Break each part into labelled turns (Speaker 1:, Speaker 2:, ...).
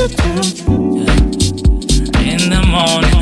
Speaker 1: In
Speaker 2: the morning.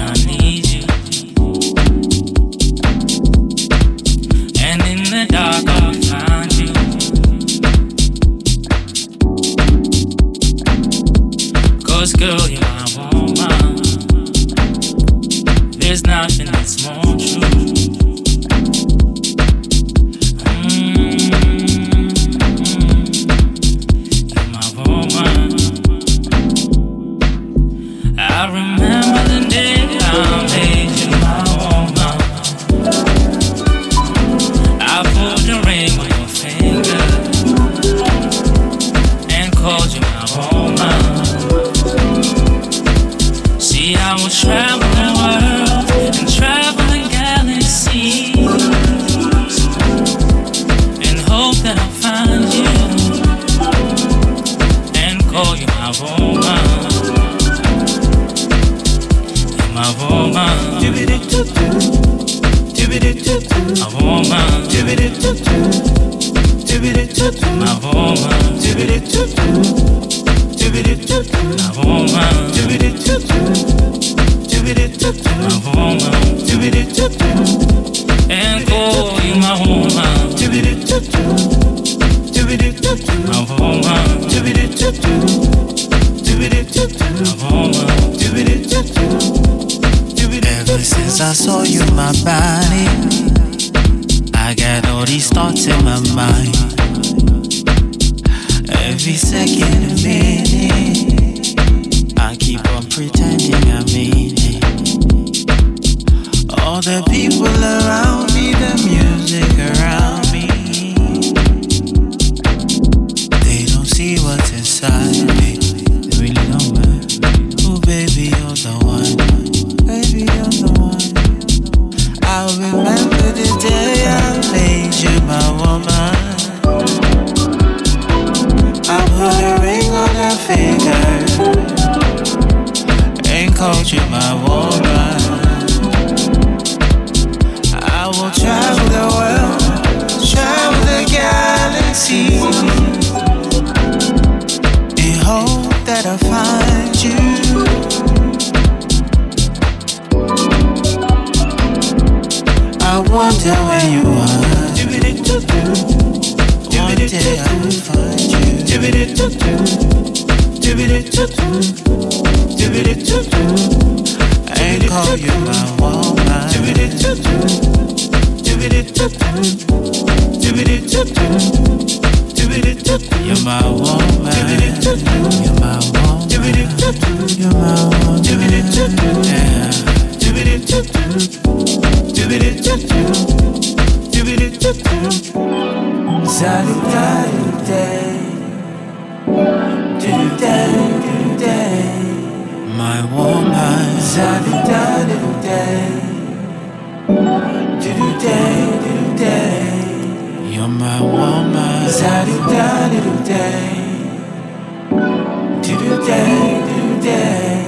Speaker 1: day,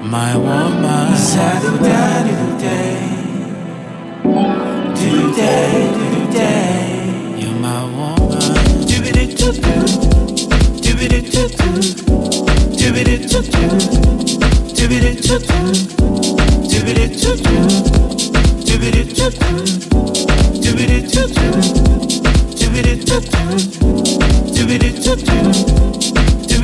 Speaker 1: my woman. Saturday, today, today, today, you're my woman. Do it to do, do it to do, do it to do, do it to do, do it to do, do it to do, do it to do, do it to do, do it to do.